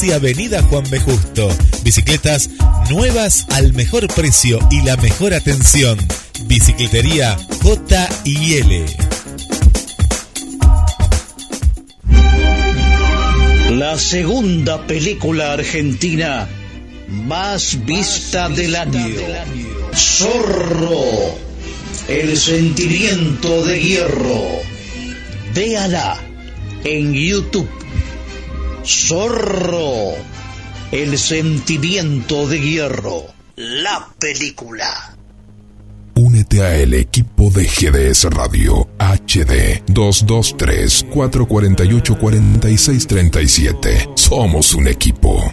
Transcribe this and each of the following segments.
y Avenida Juan B. Justo. Bicicletas nuevas al mejor precio y la mejor atención. Bicicletería J y L. La segunda película argentina más vista del año. Zorro. El sentimiento de hierro. Véala en YouTube. Zorro. El sentimiento de hierro. La película. Únete a el equipo de GDS Radio HD 223 448 4637. Somos un equipo.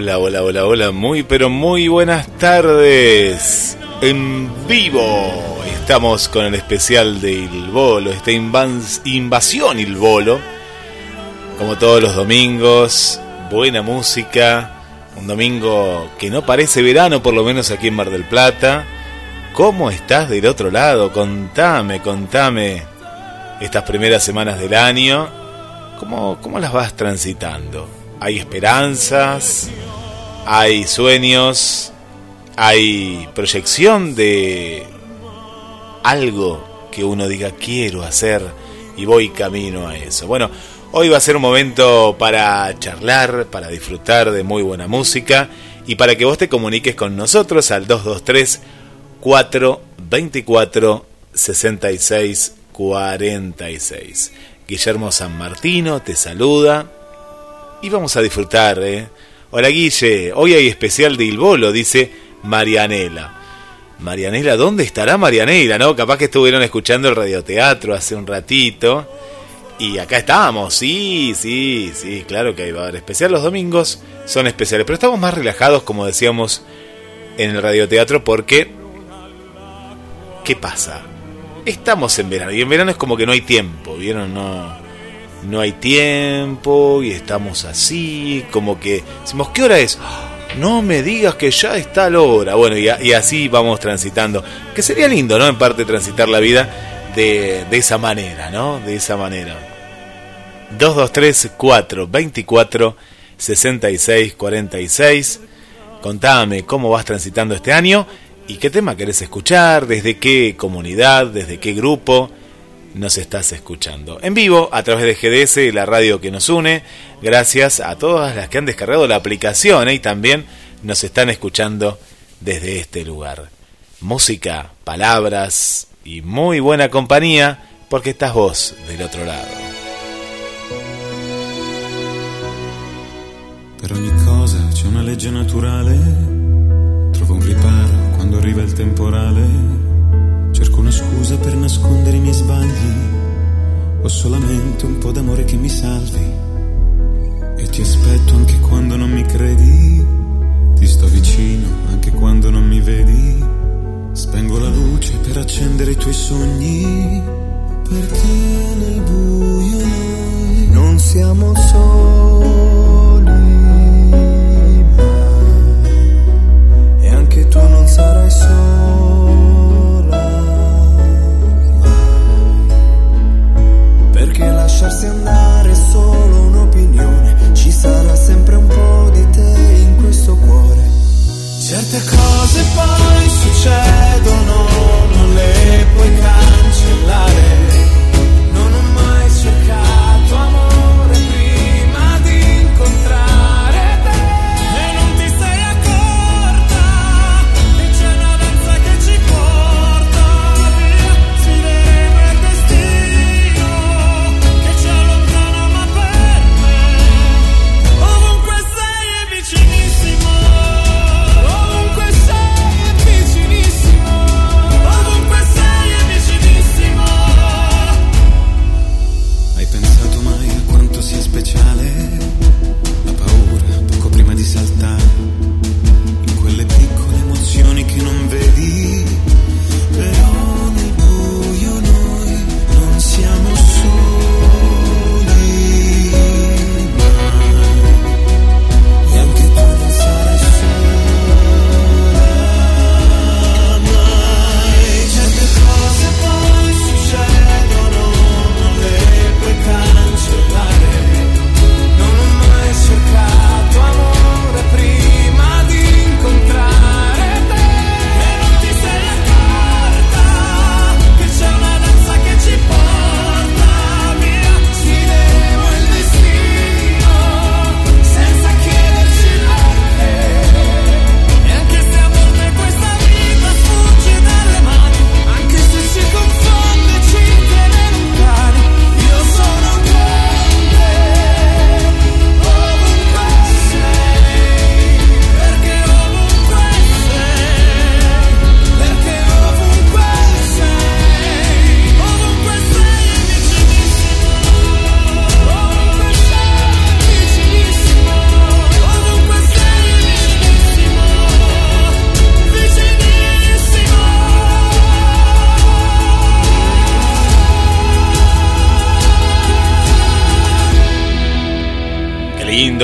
Hola, hola, hola, hola, muy pero muy buenas tardes. En vivo estamos con el especial de Il Bolo, esta invasión Il Bolo. Como todos los domingos, buena música, un domingo que no parece verano, por lo menos aquí en Mar del Plata. ¿Cómo estás del otro lado? Contame, contame estas primeras semanas del año. ¿Cómo, cómo las vas transitando? Hay esperanzas, hay sueños, hay proyección de algo que uno diga quiero hacer y voy camino a eso. Bueno, hoy va a ser un momento para charlar, para disfrutar de muy buena música y para que vos te comuniques con nosotros al 223 424 66 46. Guillermo San Martino te saluda y vamos a disfrutar, ¿eh? Hola Guille, hoy hay especial de Ilbolo, dice Marianela. Marianela, ¿dónde estará Marianela? ¿No? Capaz que estuvieron escuchando el radioteatro hace un ratito. Y acá estamos, sí, sí, sí, claro que va a haber especial. Los domingos son especiales, pero estamos más relajados, como decíamos en el radioteatro, porque. ¿Qué pasa? Estamos en verano, y en verano es como que no hay tiempo, ¿vieron? No no hay tiempo y estamos así, como que decimos, ¿qué hora es? No me digas que ya está la hora. Bueno, y, así vamos transitando. Que sería lindo, ¿no? En parte transitar la vida de, de esa manera, ¿no? De esa manera. 223 4 24 66 46. Contame cómo vas transitando este año y qué tema querés escuchar, desde qué comunidad, desde qué grupo nos estás escuchando. En vivo, a través de GDS, la radio que nos une. Gracias a todas las que han descargado la aplicación ¿eh? y también nos están escuchando desde este lugar. Música, palabras y muy buena compañía porque estás vos del otro lado. Per ogni cosa c'è una legge naturale. Trovo un riparo quando arriva il temporale. Cerco una scusa per nascondere i miei sbagli. Ho solamente un po' d'amore che mi salvi. E ti aspetto anche quando non mi credi. Ti sto vicino anche quando non mi vedi. Spengo la luce per accendere i tuoi sogni. Perché nel buio noi non siamo soli. mai. E anche tu non sarai sola. Lasciarsi andare è solo un'opinione. Ci sarà sempre un po' di te in questo cuore. Certe cose poi succedono, non le puoi cancellare.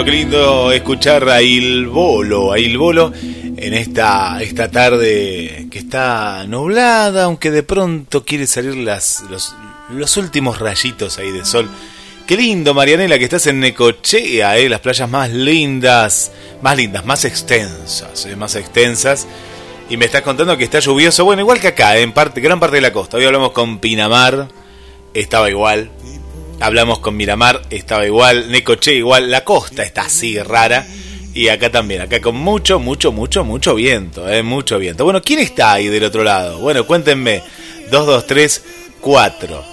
Qué lindo escuchar a Il Bolo, a Il Bolo en esta, esta tarde que está nublada, aunque de pronto quiere salir las, los, los últimos rayitos ahí de sol. Qué lindo, Marianela, que estás en Necochea, eh, las playas más lindas, más lindas, más extensas, eh, más extensas. Y me estás contando que está lluvioso, bueno, igual que acá, en parte, gran parte de la costa. Hoy hablamos con Pinamar, estaba igual. Hablamos con Miramar, estaba igual. Necoche igual. La costa está así rara. Y acá también, acá con mucho, mucho, mucho, mucho viento, eh, mucho viento. Bueno, ¿quién está ahí del otro lado? Bueno, cuéntenme. 223 4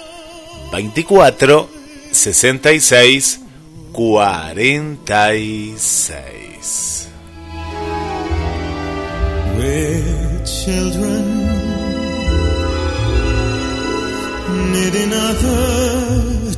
24 66 46. We're children other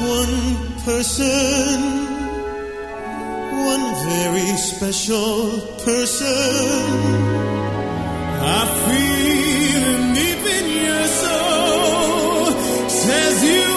one person, one very special person. I feel deep in your soul says you.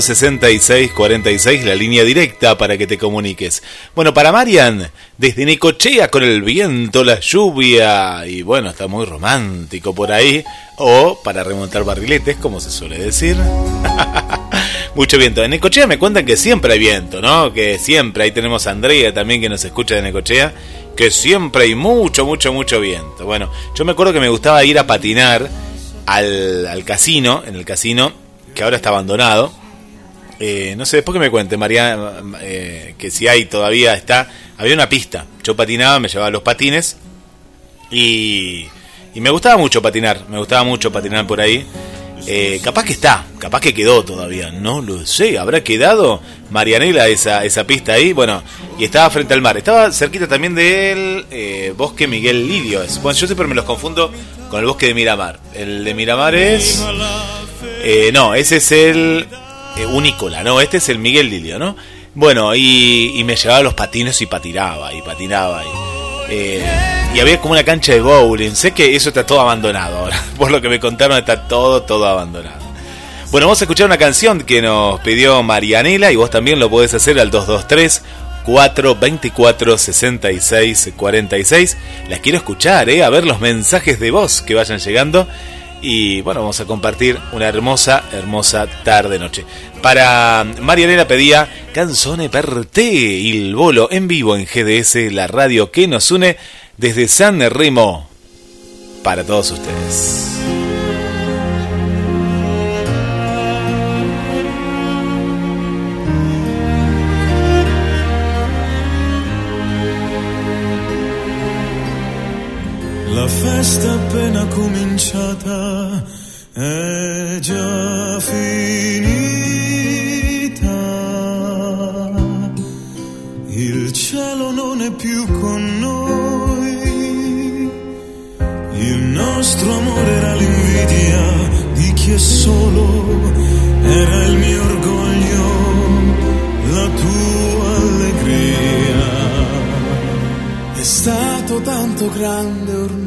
6646 la línea directa para que te comuniques. Bueno, para Marian, desde Necochea con el viento, la lluvia, y bueno, está muy romántico por ahí, o para remontar barriletes, como se suele decir. Mucho viento. En Necochea me cuentan que siempre hay viento, ¿no? Que siempre, ahí tenemos a Andrea también que nos escucha de Necochea, que siempre hay mucho, mucho, mucho viento. Bueno, yo me acuerdo que me gustaba ir a patinar al, casino, en el casino, que ahora está abandonado. Eh, no sé, después que me cuente, María, eh, que si hay todavía está. Había una pista. Yo patinaba, me llevaba los patines y, y me gustaba mucho patinar. Me gustaba mucho patinar por ahí. Eh, capaz que está, capaz que quedó todavía, no lo sé, habrá quedado Marianela esa, esa pista ahí, bueno, y estaba frente al mar, estaba cerquita también del eh, bosque Miguel Lidio, bueno, yo siempre me los confundo con el bosque de Miramar, el de Miramar es, eh, no, ese es el Unícola, no, este es el Miguel Lidio, ¿no? Bueno, y, y me llevaba los patines y patinaba, y patinaba, y y había como una cancha de bowling. Sé que eso está todo abandonado ahora. Por lo que me contaron, está todo, todo abandonado. Bueno, vamos a escuchar una canción que nos pidió Marianela y vos también lo podés hacer al 223 424 66 46. Las quiero escuchar, ¿eh? A ver los mensajes de voz que vayan llegando. Y bueno, vamos a compartir una hermosa, hermosa tarde-noche. Para Marianela pedía Canzone per te, el bolo en vivo en GDS, la radio que nos une desde San Remo para todos ustedes. Cominciata è già finita. Il cielo non è più con noi nostro amore era l'invidia di chi è solo, era il mio orgoglio, la tua allegria. È stato tanto grande ormai,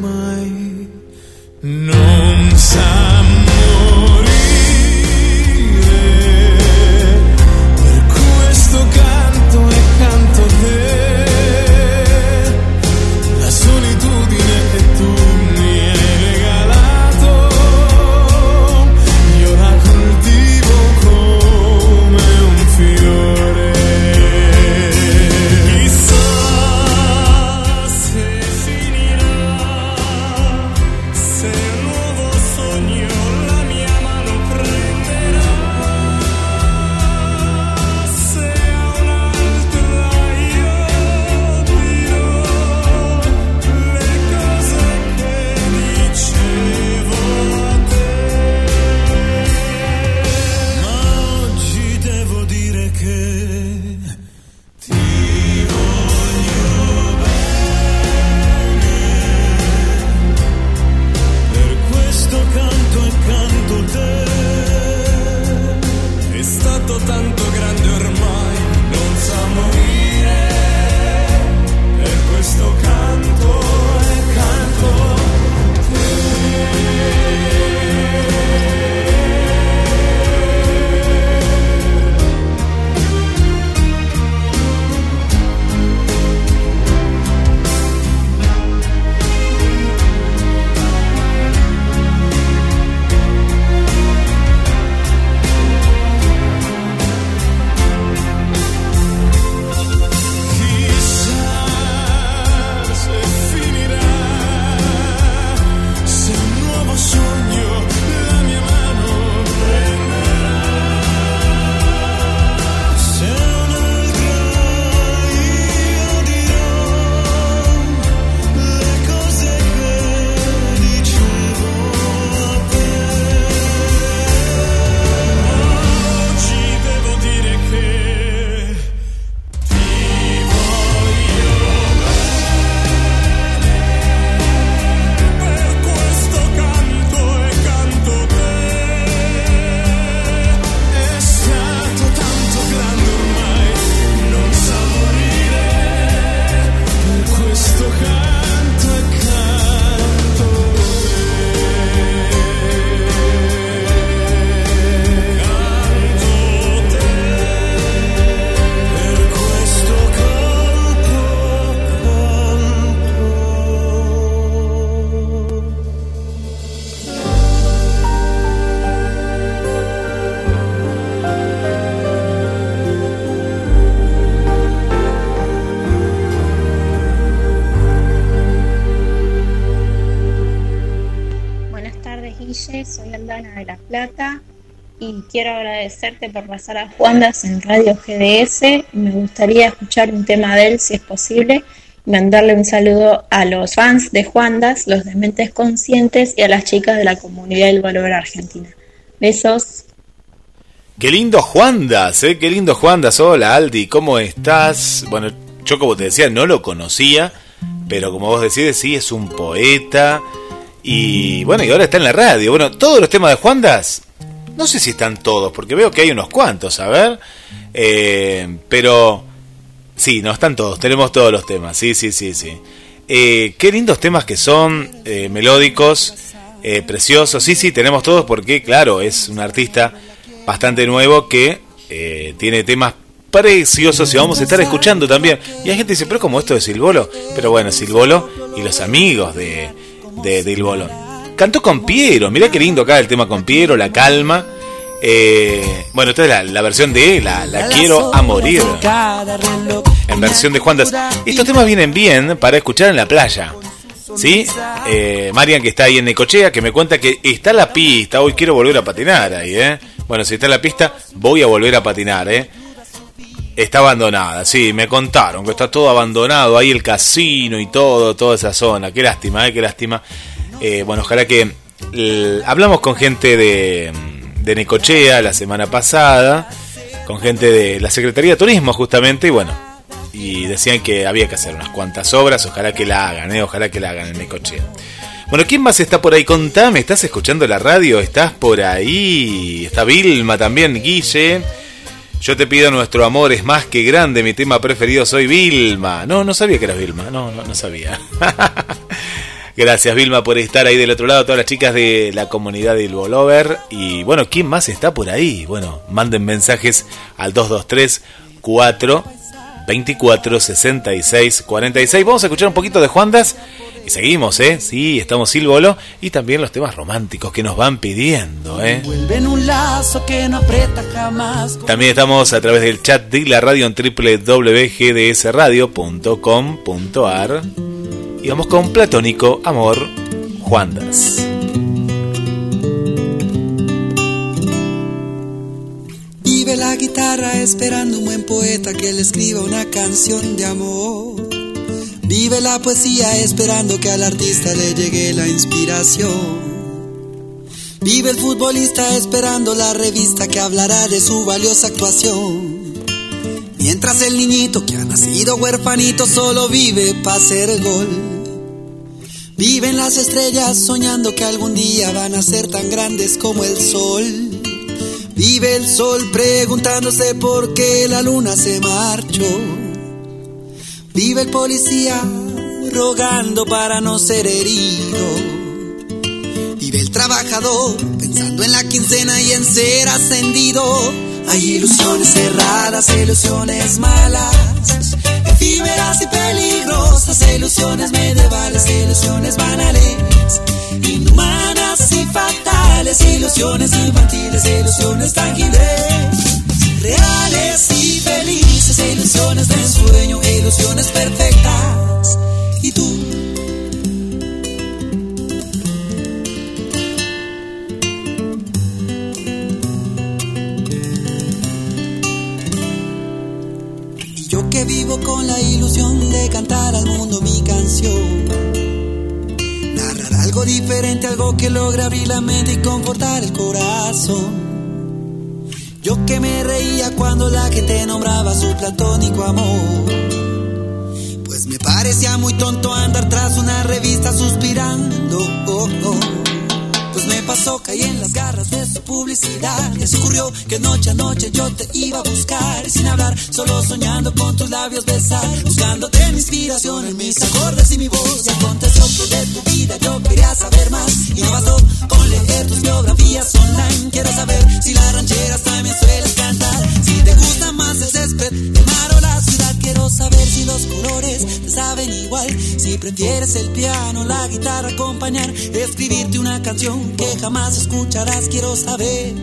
por pasar a Juandas en Radio GDS. Me gustaría escuchar un tema de él si es posible mandarle un saludo a los fans de Juandas, los dementes conscientes y a las chicas de la comunidad del Valor Argentina. Besos. Qué lindo Juandas, ¿eh? Qué lindo Juandas. Hola Aldi, ¿cómo estás? Bueno, yo como te decía, no lo conocía, pero como vos decís, sí, es un poeta. Y bueno, y ahora está en la radio. Bueno, todos los temas de Juandas, no sé si están todos, porque veo que hay unos cuantos, a ver. Eh, pero sí, no están todos, tenemos todos los temas, sí, sí, sí, sí. Eh, qué lindos temas que son, eh, melódicos, preciosos, sí, sí, tenemos todos porque, claro, es un artista bastante nuevo que tiene temas preciosos y vamos a estar escuchando también. Y hay gente que dice, pero como esto de Silvolo, pero bueno, Silvolo y los amigos de, de, de. Cantó con Piero, mirá qué lindo acá el tema con Piero, la calma. Eh, bueno, esta es la, la versión de la, la Quiero a Morir. En versión de Juandas. Estos temas vienen bien para escuchar en la playa. ¿Sí? Eh, Marian que está ahí en Necochea, que me cuenta que está la pista, hoy quiero volver a patinar ahí, ¿eh? Bueno, si está la pista, voy a volver a patinar, ¿eh? Está abandonada, sí, me contaron que está todo abandonado, ahí el casino y todo, toda esa zona. Qué lástima, ¿eh? Qué lástima. Eh, bueno, ojalá que hablamos con gente de, de Necochea la semana pasada, con gente de la Secretaría de Turismo justamente, y bueno, y decían que había que hacer unas cuantas obras, ojalá que la hagan, ¿eh? ojalá que la hagan en Necochea. Bueno, ¿quién más está por ahí? Contame, ¿estás escuchando la radio? ¿Estás por ahí? Está Vilma también, Guille. Yo te pido nuestro amor es más que grande, mi tema preferido soy Vilma. No, no sabía que eras Vilma, no, no, no sabía. Gracias Vilma por estar ahí del otro lado, todas las chicas de la comunidad del Bolover. Y bueno, ¿quién más está por ahí? Bueno, manden mensajes al 223 4 24 66 46. Vamos a escuchar un poquito de Juandas. Y seguimos, ¿eh? Sí, estamos Silvolo y también los temas románticos que nos van pidiendo, ¿eh? un lazo que no aprieta jamás. También estamos a través del chat de la radio en www.gdsradio.com.ar y vamos con Platónico Amor Juandas. Vive la guitarra esperando un buen poeta que le escriba una canción de amor. Vive la poesía esperando que al artista le llegue la inspiración. Vive el futbolista esperando la revista que hablará de su valiosa actuación. Mientras el niñito que ha nacido huerfanito solo vive para hacer gol. Viven las estrellas soñando que algún día van a ser tan grandes como el sol. Vive el sol preguntándose por qué la luna se marchó. Vive el policía rogando para no ser herido. Vive el trabajador pensando en la quincena y en ser ascendido. Hay ilusiones cerradas, ilusiones malas efímeras y peligrosas, ilusiones medievales, ilusiones banales, inhumanas y fatales, ilusiones infantiles, ilusiones tangibles, reales y felices, ilusiones de sueño, ilusiones perfectas. ¿Y tú? Vivo con la ilusión de cantar al mundo mi canción. Narrar algo diferente, algo que logra abrir la mente y confortar el corazón. Yo que me reía cuando la gente nombraba su platónico amor. Pues me parecía muy tonto andar tras una revista suspirando. Oh, oh pasó, caí en las garras de su publicidad. Y se ocurrió que noche a noche yo te iba a buscar. Y sin hablar, solo soñando con tus labios besar. Buscándote en inspiración en mis acordes y mi voz. Y aconteció que de tu vida yo quería saber más. Y no bastó con leer tus biografías online. Quiero saber si las rancheras también sueles cantar. Si te gusta más el césped, el mar o quiero saber si los colores te saben igual. Si prefieres el piano, la guitarra acompañar, escribirte una canción que jamás escucharás. Quiero saber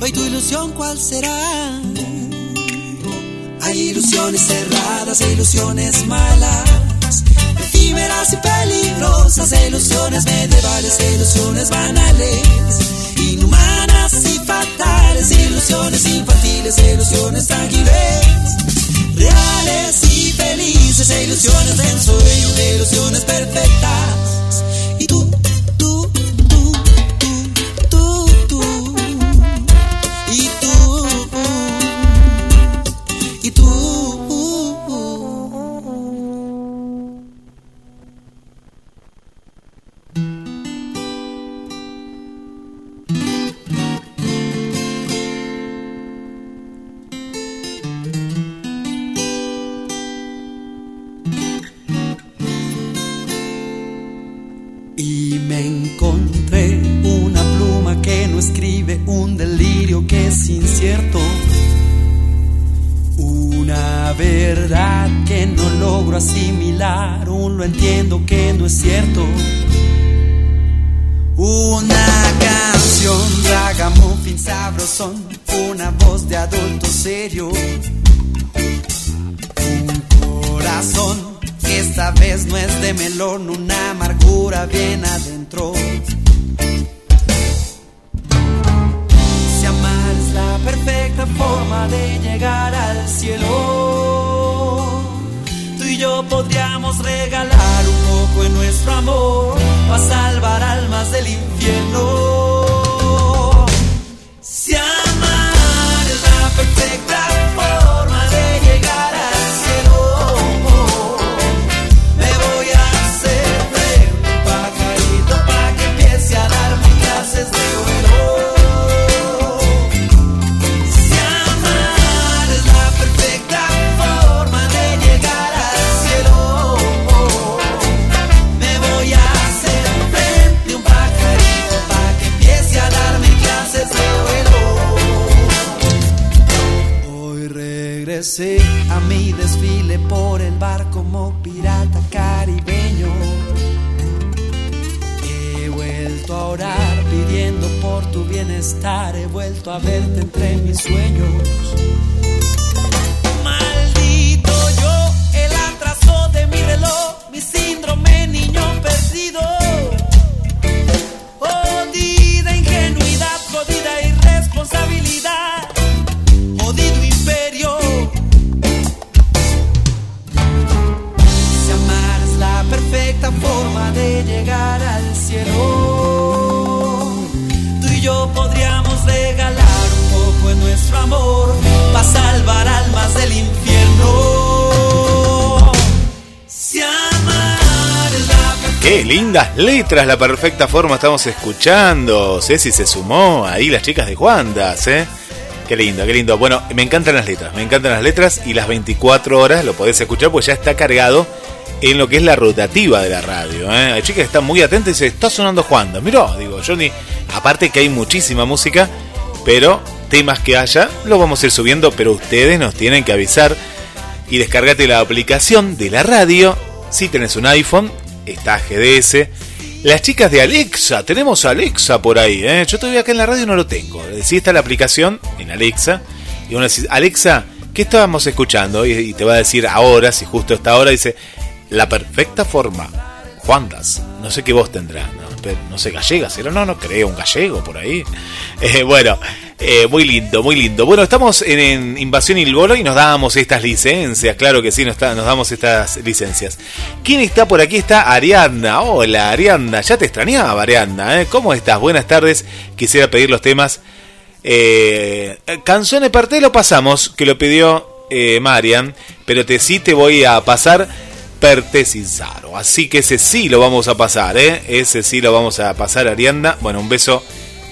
hoy tu ilusión cuál será. Hay ilusiones cerradas e ilusiones malas, efímeras y peligrosas, ilusiones medievales, ilusiones banales, inhumanas y fatales, ilusiones infantiles, ilusiones ágiles reales y felices, e ilusiones de ensueño, ilusiones perfectas. Y tú, regresé a mi desfile por el bar como pirata caribeño. He vuelto a orar pidiendo por tu bienestar, he vuelto a verte entre mis sueños. Maldito yo, el atraso de mi reloj, mi síndrome niño perdido. Jodida ingenuidad, jodida llegar al cielo, tú y yo podríamos regalar un poco en nuestro amor para salvar almas del infierno. Si amar la Qué lindas letras, la perfecta forma estamos escuchando. Ceci se sumó ahí las chicas de Juandas, ¿eh? Qué lindo, qué lindo. Bueno, me encantan las letras, me encantan las letras y las 24 horas lo podés escuchar porque ya está cargado en lo que es la rotativa de la radio. ¿eh? Hay chicas que están muy atentas y dicen, está sonando Juandas. Mirá, digo, ni... Aparte que hay muchísima música, pero temas que haya, lo vamos a ir subiendo, pero ustedes nos tienen que avisar y descargate la aplicación de la radio. Si tenés un iPhone, está GDS. Las chicas de Alexa, tenemos a Alexa por ahí. ¿eh? Yo todavía acá en la radio no lo tengo. Sí está la aplicación en Alexa. Y uno dice, Alexa, ¿qué estábamos escuchando? Y, te va a decir ahora, si justo está ahora, dice, la perfecta forma. Juandas, no sé qué voz tendrá, no, sé, gallega, pero no, no creo, un gallego por ahí. Eh, bueno, eh, muy lindo, muy lindo. Bueno, estamos en, en Invasión Ilbolo y nos damos estas licencias, claro que sí, nos, nos damos estas licencias. ¿Quién está por aquí? Está Ariadna. Hola, Ariadna, ya te extrañaba, Ariadna, ¿eh? ¿Cómo estás? Buenas tardes, quisiera pedir los temas. Eh, canciones parte lo pasamos, que lo pidió eh, Marian, pero te sí te voy a pasar Perte Sincero. Así que ese sí lo vamos a pasar. Ese sí lo vamos a pasar, Arianda. Bueno, un beso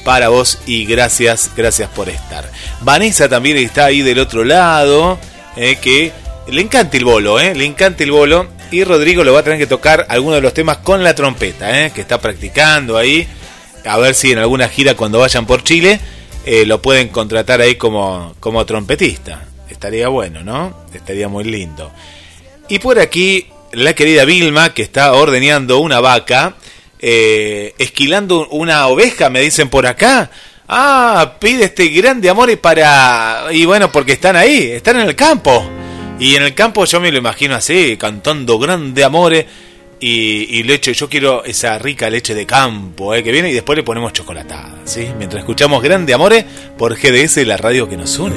para vos y gracias, gracias por estar. Vanessa también está ahí del otro lado, ¿eh? que le encanta el bolo, ¿eh? Le encanta el bolo. Y Rodrigo lo va a tener que tocar algunos de los temas con la trompeta, ¿eh? Que está practicando ahí. A ver si en alguna gira cuando vayan por Chile eh, lo pueden contratar ahí como, como trompetista. Estaría bueno, ¿no? Estaría muy lindo. Y por aquí la querida Vilma, que está ordeñando una vaca, eh, esquilando una oveja, me dicen por acá. Ah, pide este grande amor y para... Y bueno, porque están ahí, están en el campo. Y en el campo yo me lo imagino así, cantando grande amores Y, leche, yo quiero esa rica leche de campo eh, que viene y después le ponemos chocolatada, ¿sí? Mientras escuchamos Grande Amore por GDS, la radio que nos une.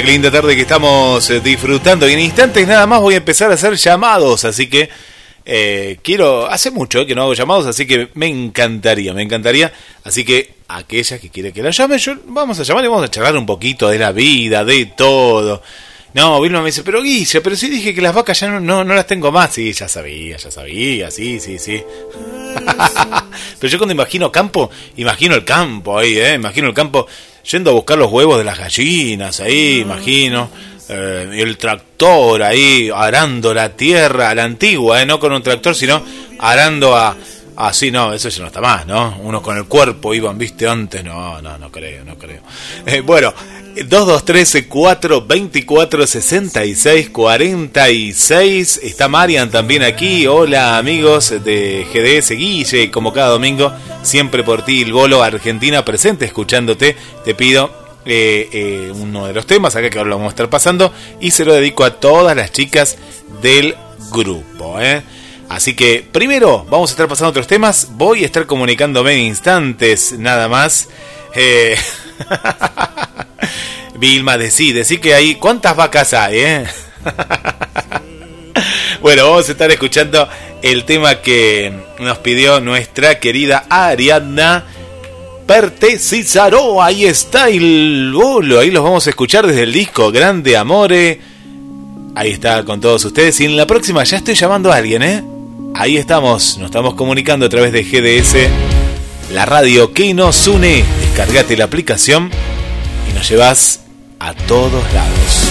Linda, linda tarde que estamos eh, disfrutando. Y en instantes nada más voy a empezar a hacer llamados, así que eh, quiero, hace mucho que no hago llamados, así que me encantaría, me encantaría. Así que aquella que quiere que la llame, yo vamos a llamar y vamos a charlar un poquito de la vida, de todo. No, Vilma me dice, pero Guilla, pero sí dije que las vacas ya no, no, no las tengo más. Sí, ya sabía, ya sabía, sí, sí, sí. pero yo cuando imagino campo, imagino el campo ahí, ¿eh? Imagino el campo yendo a buscar los huevos de las gallinas ahí, imagino. Eh, el tractor ahí arando la tierra a la antigua, eh, no con un tractor, sino arando a... Así no, eso ya no está más, ¿no? Uno con el cuerpo iban, viste, antes, no, no, no creo, no creo. Eh, bueno, 2213 424 66 46. Está Marian también aquí. Hola amigos de GDS Guille, como cada domingo, siempre por ti, el bolo Argentina presente, escuchándote. Te pido eh, eh, uno de los temas, acá que ahora lo vamos a estar pasando, y se lo dedico a todas las chicas del grupo. ¿eh? Así que primero vamos a estar pasando otros temas. Voy a estar comunicándome en instantes, nada más. Eh, Vilma, decí, decí que hay. ¿Cuántas vacas hay, eh? bueno, vamos a estar escuchando el tema que nos pidió nuestra querida Ariadna Perte Cícaro. Ahí está el bolo. Ahí los vamos a escuchar desde el disco Grande Amore. Ahí está con todos ustedes. Y en la próxima ya estoy llamando a alguien, ¿eh? Ahí estamos. Nos estamos comunicando a través de GDS. La radio que nos une. Descargate la aplicación y nos llevas a todos lados.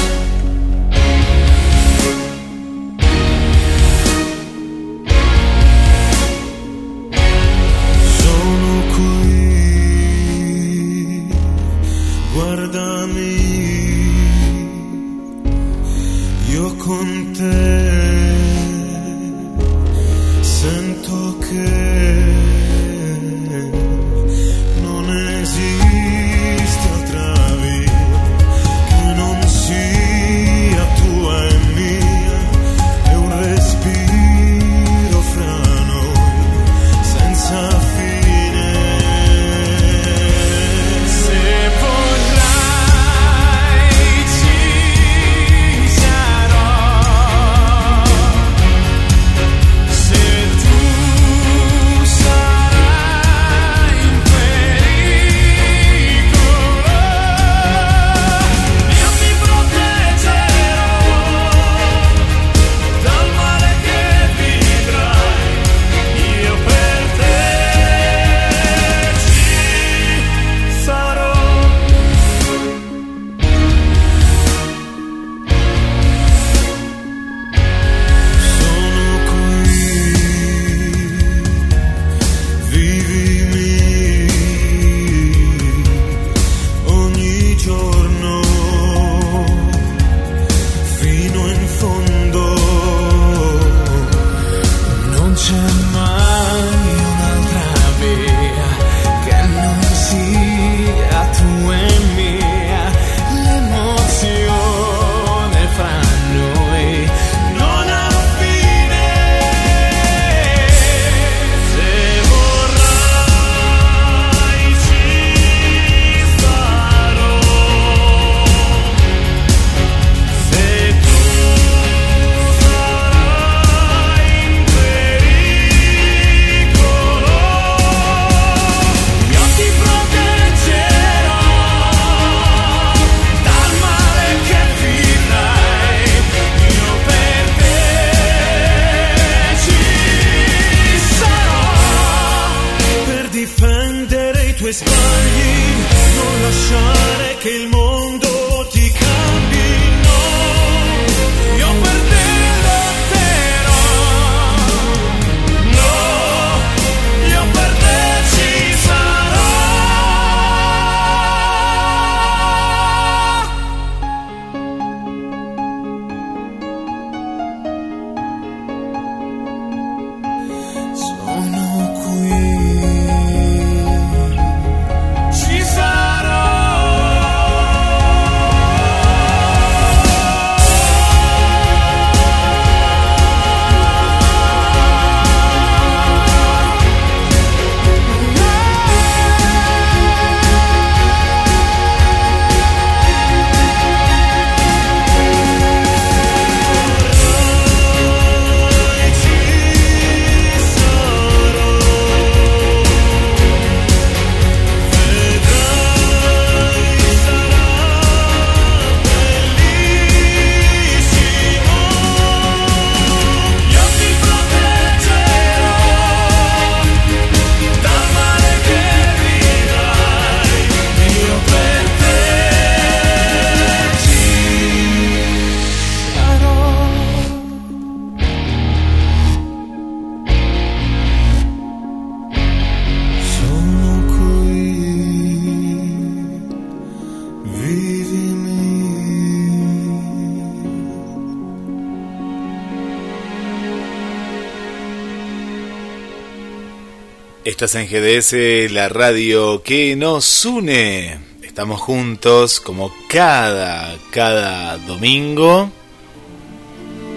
Estás en GDS, la radio que nos une. Estamos juntos como cada, cada domingo,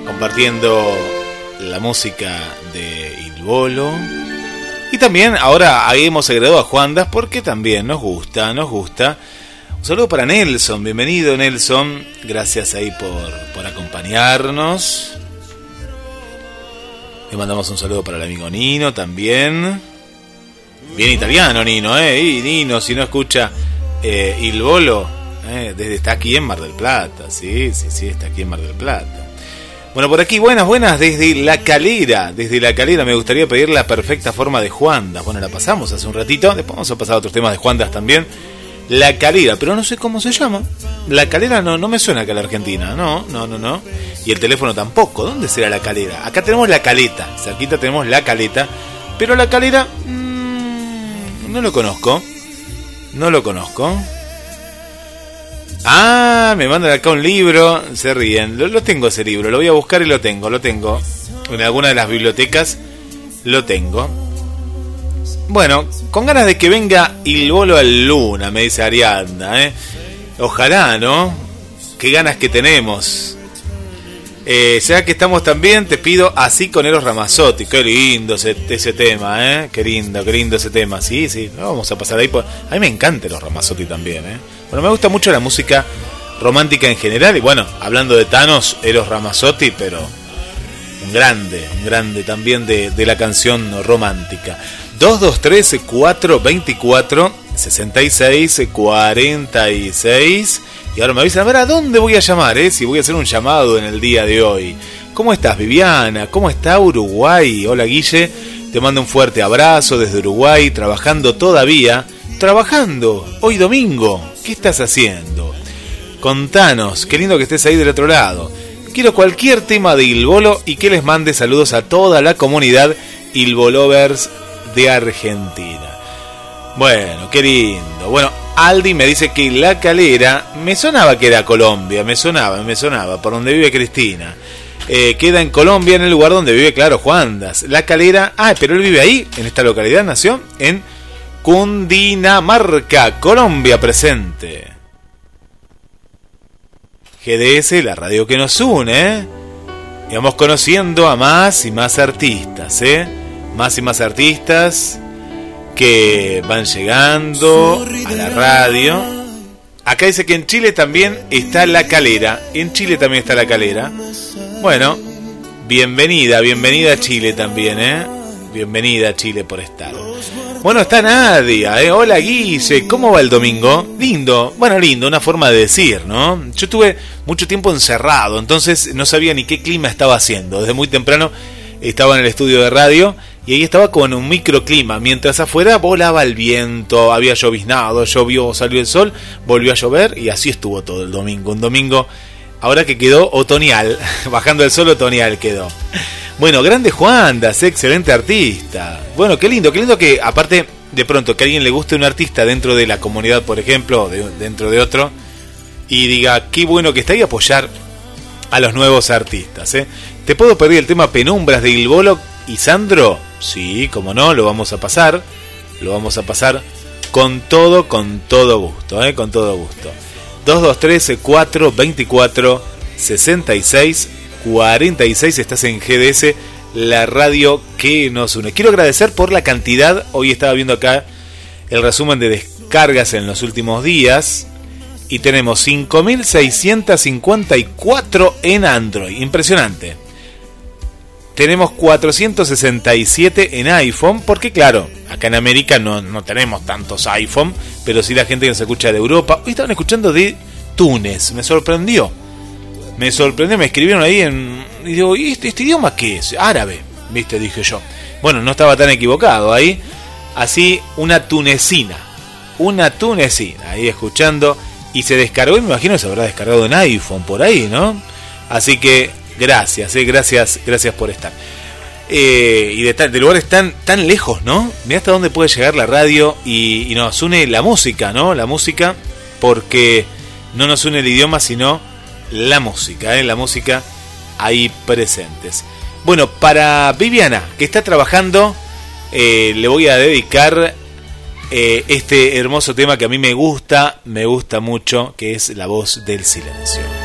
compartiendo la música de Il Bolo. Y también ahora hemos agregado a Juandas porque también nos gusta, nos gusta. Un saludo para Nelson, bienvenido Nelson, gracias ahí por, por acompañarnos. Le mandamos un saludo para el amigo Nino también. Bien italiano, Nino, ¿eh? Nino, si no escucha eh, Il Bolo, eh, desde, está aquí en Mar del Plata, sí, sí, sí, está aquí en Mar del Plata. Bueno, por aquí, buenas, buenas, desde La Calera. Desde La Calera me gustaría pedir la perfecta forma de Juandas. Bueno, la pasamos hace un ratito, después vamos a pasar a otros temas de Juandas también. La Calera, pero no sé cómo se llama. La Calera no, no me suena acá a la Argentina, no, no, no, no. Y el teléfono tampoco. ¿Dónde será La Calera? Acá tenemos La Caleta, cerquita tenemos La Caleta, pero La Calera mmm, no lo conozco. No lo conozco. Ah, me mandan acá un libro, se ríen. Lo, tengo ese libro, lo voy a buscar y lo tengo, lo tengo. En alguna de las bibliotecas lo tengo. Bueno, con ganas de que venga Il Bolo al Luna, me dice Arianda, ¿eh? Ojalá, ¿no? Qué ganas que tenemos. Eh, ya que estamos también, te pido así con Eros Ramazzotti. Qué lindo ese, ese, tema, ¿eh? Qué lindo, qué lindo ese tema. Sí, sí, vamos a pasar ahí. Por... A mí me encanta Eros Ramazzotti también, ¿eh? Bueno, me gusta mucho la música romántica en general. Y bueno, hablando de Thanos, Eros Ramazzotti, pero un grande, un grande también de, de la canción romántica. 223 424 66 46 y ahora me avisan a ver a dónde voy a llamar, eh? si voy a hacer un llamado en el día de hoy. ¿Cómo estás, Viviana? ¿Cómo está Uruguay? Hola, Guille. Te mando un fuerte abrazo desde Uruguay, trabajando todavía. Trabajando, hoy domingo. ¿Qué estás haciendo? Contanos, qué lindo que estés ahí del otro lado. Quiero cualquier tema de Ilbolo y que les mande saludos a toda la comunidad Ilbolovers de Argentina. Bueno, qué lindo. Bueno, Aldi me dice que La Calera, me sonaba que era Colombia, me sonaba, me sonaba, por donde vive Cristina. Eh, queda en Colombia, en el lugar donde vive, claro, Juandas. La Calera, ah, pero él vive ahí, en esta localidad, nació en Cundinamarca, Colombia presente. GDS, la radio que nos une, ¿eh? Y vamos conociendo a más y más artistas, ¿eh? Más y más artistas que van llegando a la radio. Acá dice que en Chile también está la calera. En Chile también está la calera. Bueno, bienvenida, bienvenida a Chile también, ¿eh? Bienvenida a Chile por estar. Bueno, está Nadia, ¿eh? Hola Guille, ¿cómo va el domingo? Lindo, bueno, lindo, una forma de decir, ¿no? Yo estuve mucho tiempo encerrado, entonces no sabía ni qué clima estaba haciendo. Desde muy temprano estaba en el estudio de radio y ahí estaba con un microclima, mientras afuera volaba el viento, había lloviznado, llovió, salió el sol, volvió a llover y así estuvo todo el domingo. Un domingo, ahora que quedó otoñal, bajando el sol otoñal quedó. Bueno, grande Juandas, excelente artista. Bueno, qué lindo, qué lindo que aparte de pronto que a alguien le guste un artista dentro de la comunidad, por ejemplo, dentro de otro, y diga, qué bueno que está ahí apoyar a los nuevos artistas. ¿eh? ¿Te puedo pedir el tema Penumbras de Ilbolo y Sandro? Sí, como no, lo vamos a pasar. Lo vamos a pasar con todo, con todo gusto, ¿eh? con todo gusto. 223 424 66 46 estás en GDS, la radio que nos une. Quiero agradecer por la cantidad, hoy estaba viendo acá el resumen de descargas en los últimos días y tenemos 5654 en Android, impresionante tenemos 467 en iPhone, porque claro, acá en América no, no tenemos tantos iPhone, pero sí la gente que nos escucha de Europa. Hoy estaban escuchando de Túnez, me sorprendió. Me sorprendió, me escribieron ahí en... Y digo, ¿y este, este idioma qué es? Árabe, viste, dije yo. Bueno, no estaba tan equivocado ahí. Así, una tunecina. Una tunecina, ahí escuchando. Y se descargó, y me imagino que se habrá descargado en iPhone por ahí, ¿no? Así que Gracias, eh, gracias, gracias por estar. Eh, y de, de, lugares tan, tan lejos, ¿no? Mira hasta dónde puede llegar la radio y, nos une la música, ¿no? La música, porque no nos une el idioma, sino la música, ¿eh? La música ahí presentes. Bueno, para Viviana, que está trabajando, eh, le voy a dedicar este hermoso tema que a mí me gusta, me gusta mucho, que es La voz del silencio.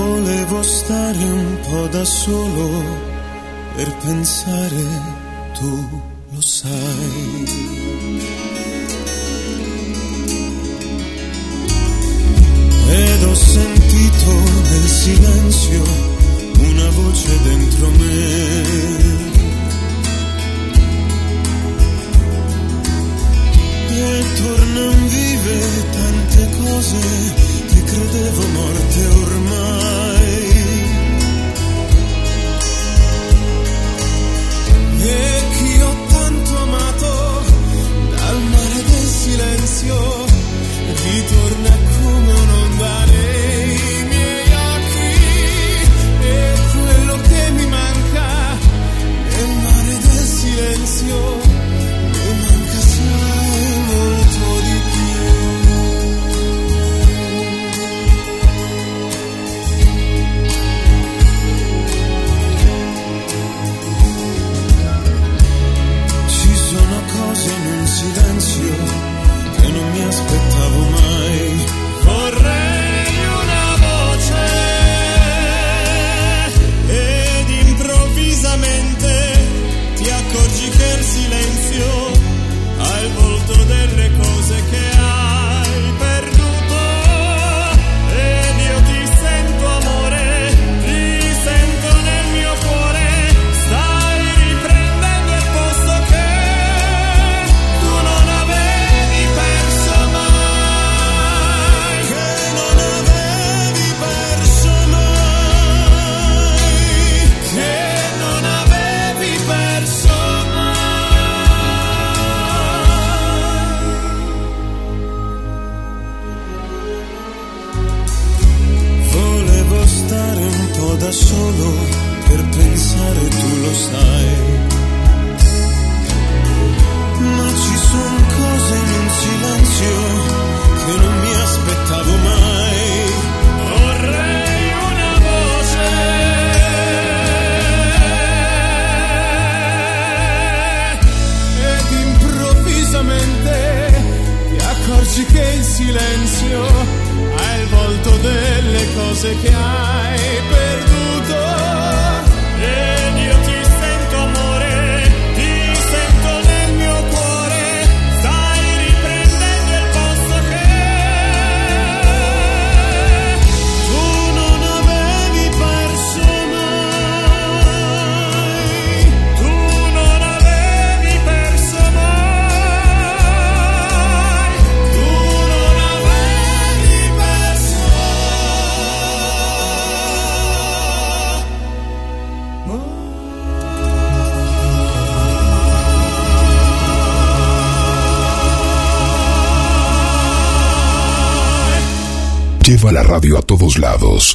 Volevo stare un po' da solo per pensare, tu lo sai. Ed ho sentito nel silenzio una voce dentro me. E tornano vive tante cose credevo morte ormai. E chi ho tanto amato dal mare del silenzio ritorna come un silencio.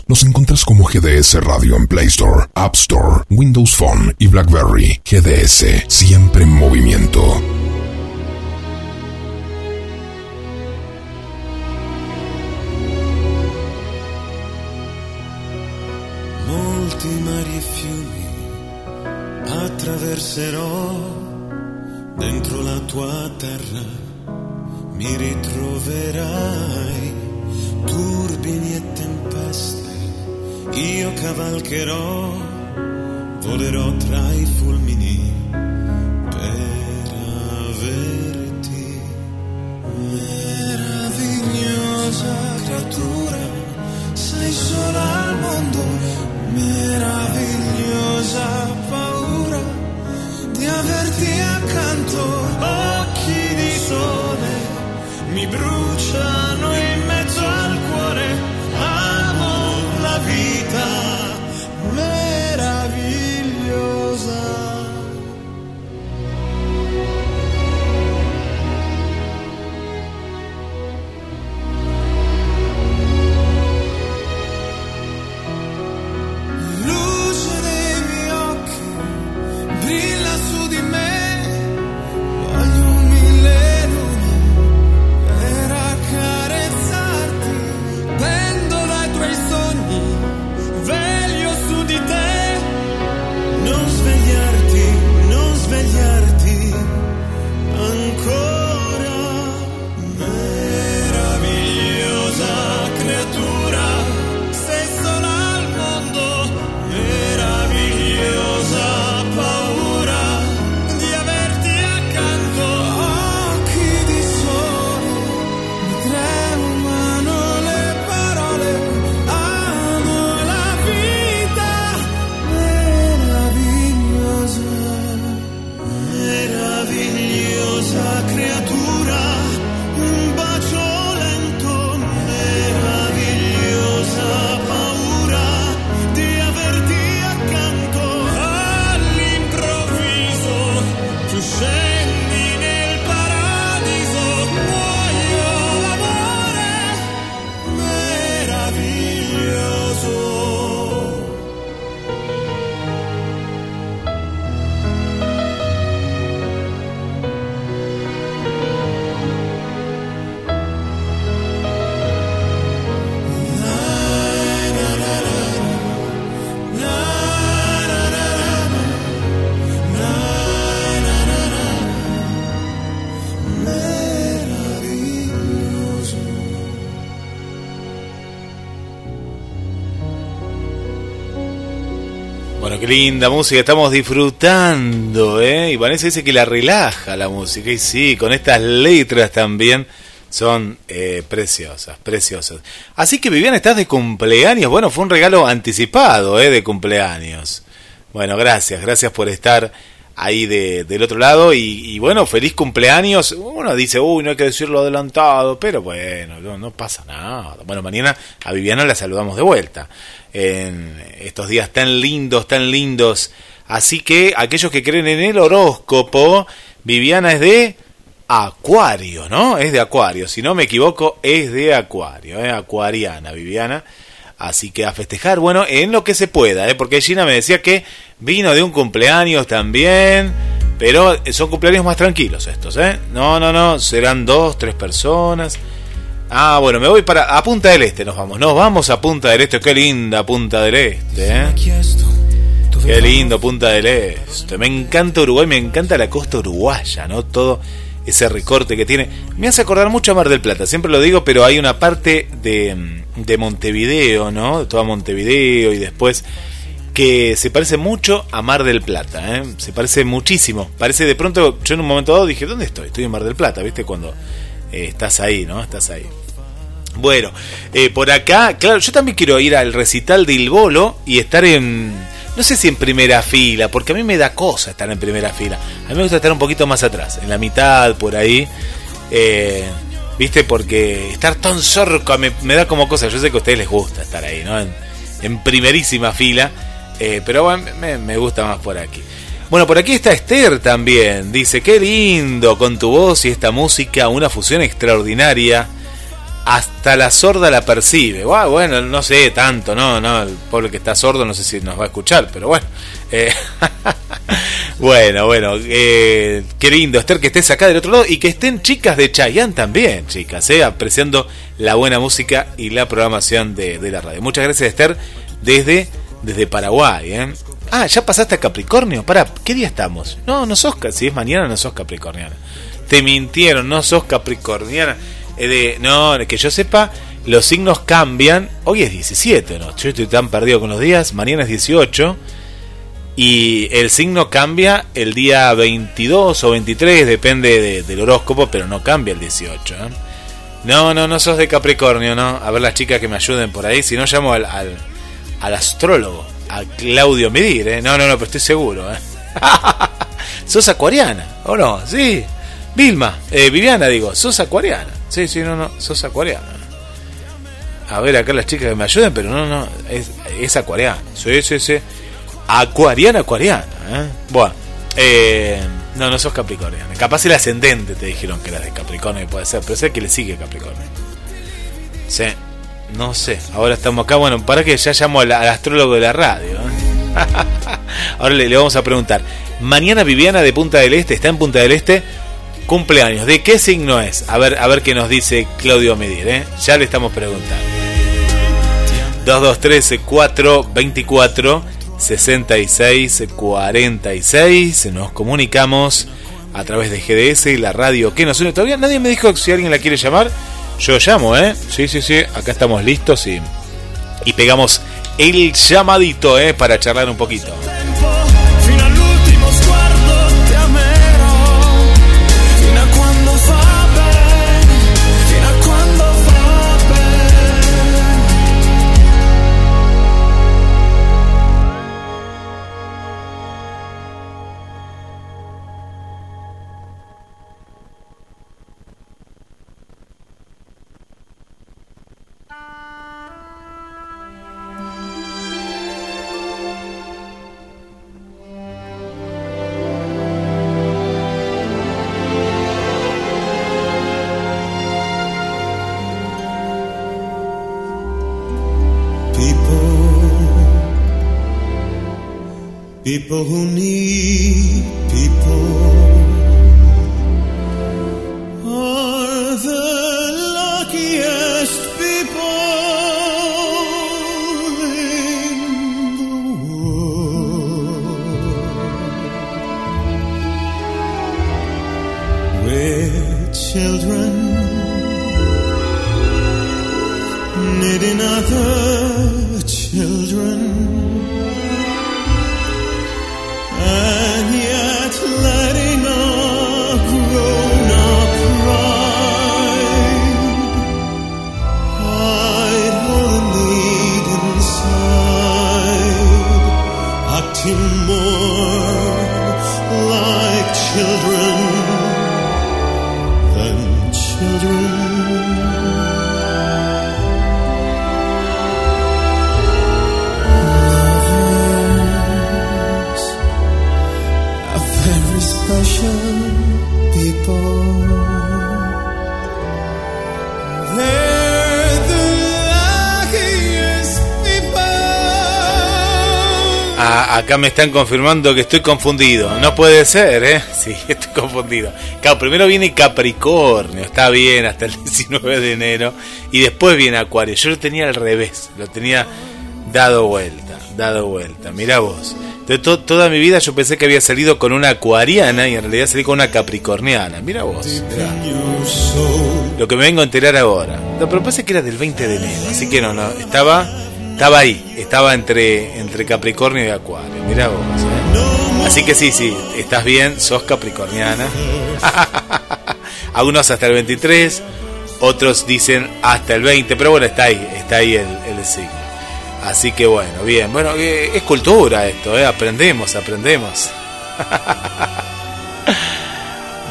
Nos encuentras como GDS Radio en Play Store, App Store, Windows Phone y BlackBerry. GDS, siempre en movimiento. cavalcherò, volerò tra i fulmini qué linda música estamos disfrutando, ¿eh? Y Vanessa dice que la relaja la música. Y sí, con estas letras también son eh, preciosas, preciosas. Así que Viviana, estás de cumpleaños. Bueno, fue un regalo anticipado, ¿eh? De cumpleaños. Bueno, gracias, gracias por estar ahí de, del otro lado. Y, bueno, feliz cumpleaños. Uno dice, uy, no hay que decirlo adelantado, pero bueno, no, no pasa nada. Bueno, mañana a Viviana la saludamos de vuelta en estos días tan lindos, tan lindos. Así que aquellos que creen en el horóscopo, Viviana es de Acuario, ¿no? Es de Acuario, si no me equivoco, es de Acuario, ¿eh? Acuariana, Viviana. Así que a festejar, bueno, en lo que se pueda, ¿eh? porque Gina me decía que vino de un cumpleaños también, pero son cumpleaños más tranquilos estos, ¿eh? No, no, no, serán dos, tres personas. Ah, bueno, me voy para a Punta del Este, nos vamos. Nos vamos a Punta del Este. Qué linda Punta del Este, ¿eh? Qué lindo Punta del Este. Me encanta Uruguay, me encanta la costa uruguaya, ¿no? Todo ese recorte que tiene. Me hace acordar mucho a Mar del Plata, siempre lo digo, pero hay una parte de, de Montevideo, ¿no? De toda Montevideo y después que se parece mucho a Mar del Plata, ¿eh? Se parece muchísimo. Parece de pronto, yo en un momento dado dije, ¿dónde estoy? Estoy en Mar del Plata, ¿viste? Cuando eh, estás ahí, ¿no? Estás ahí. Bueno, eh, por acá, claro, yo también quiero ir al recital de Il Bolo y estar en, no sé si en primera fila, porque a mí me da cosa estar en primera fila. A mí me gusta estar un poquito más atrás, en la mitad, por ahí. Eh, ¿Viste? Porque estar tan cerca me, da como cosa. Yo sé que a ustedes les gusta estar ahí, ¿no? En, primerísima fila. pero bueno, me, me gusta más por aquí. Bueno, por aquí está Esther también. Dice, qué lindo con tu voz y esta música, una fusión extraordinaria. Hasta la sorda la percibe. bueno, no sé tanto, no, no, el pobre que está sordo no sé si nos va a escuchar, pero bueno. Eh, bueno, bueno, eh, qué lindo Esther que estés acá del otro lado y que estén chicas de Chayanne también, chicas, eh, apreciando la buena música y la programación de, de la radio. Muchas gracias Esther desde, desde Paraguay. ¿eh? Ah, ya pasaste a Capricornio. Para, ¿qué día estamos? No, no sos, si es mañana no sos capricorniana. Te mintieron, no sos capricorniana. No, que yo sepa, los signos cambian. Hoy es 17, ¿no? Yo estoy tan perdido con los días. Mañana es 18. Y el signo cambia el día 22 o 23, depende del horóscopo, pero no cambia el 18. ¿eh? No, no, no sos de Capricornio, ¿no? A ver las chicas que me ayuden por ahí. Si no, llamo al, al, al astrólogo a Claudio Medir, ¿eh? No, no, no, pero estoy seguro, ¿eh? sos acuariana, ¿o no? Sí. Vilma, eh, Viviana, digo, sos acuariana. Sí, sí, no, no, sos acuariana. A ver, acá las chicas que me ayuden, pero no, no, es, es acuariana. Sí, sí, sí. Acuariana, acuariana, ¿eh? Bueno, eh, no, no sos capricorniana. Capaz el ascendente te dijeron que eras de Capricornio, puede ser, pero sé que le sigue Capricornio. Sí. No sé, ahora estamos acá. Bueno, para que ya llamo al, astrólogo de la radio. ¿eh? ahora le, vamos a preguntar. Mañana Viviana de Punta del Este, está en Punta del Este, cumpleaños. ¿De qué signo es? A ver, a ver qué nos dice Claudio Medir, ¿eh? Ya le estamos preguntando. 2213 424 66 46. Nos comunicamos a través de GDS y la radio que nos une. Todavía nadie me dijo si alguien la quiere llamar. Yo llamo, ¿eh? Sí, sí, sí. Acá estamos listos y, y pegamos el llamadito, ¿eh? Para charlar un poquito. People who me están confirmando que estoy confundido. No puede ser, ¿eh? Sí, estoy confundido. Claro, primero viene Capricornio, está bien, hasta el 19 de enero. Y después viene Acuario. Yo lo tenía al revés, lo tenía dado vuelta, dado vuelta. Mira vos. De toda mi vida yo pensé que había salido con una acuariana y en realidad salí con una capricorniana. Mira vos. Lo que me vengo a enterar ahora. Lo pero que era del 20 de enero, así que no, no, estaba estaba ahí, estaba entre, entre Capricornio y Acuario. Mira vos. ¿eh? Así que sí, sí, estás bien, sos capricorniana. Algunos hasta el 23, otros dicen hasta el 20, pero bueno, está ahí, está ahí el, el signo. Así que bueno, bien, bueno, eh, es cultura esto, ¿eh? aprendemos, aprendemos.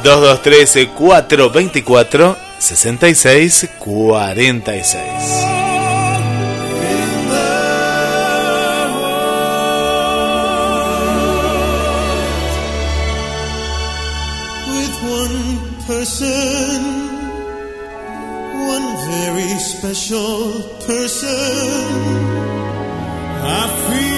2213 424 66 46. Person, one very special person. I feel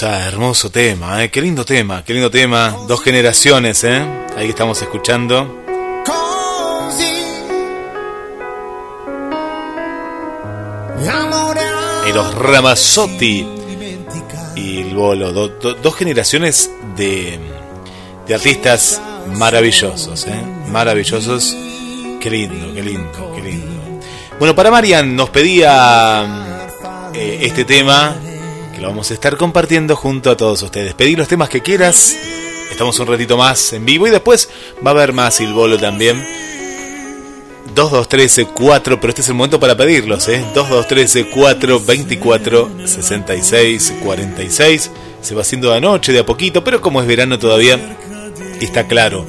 Hermosa, hermoso tema, ¿eh? qué lindo tema, qué lindo tema. Dos generaciones, ¿eh? ahí estamos escuchando. Y los Ramazzotti y el Bolo, do- do- dos generaciones de, de artistas maravillosos, ¿eh? maravillosos. Qué lindo, qué lindo, qué lindo. Bueno, para Marian nos pedía eh, este tema lo vamos a estar compartiendo junto a todos ustedes. Pedí los temas que quieras. Estamos un ratito más en vivo y después va a haber más Silbolo también. 2213 4, pero este es el momento para pedirlos, ¿eh? 2213 4 24 66 46. Se va haciendo de anoche, de a poquito, pero como es verano todavía, está claro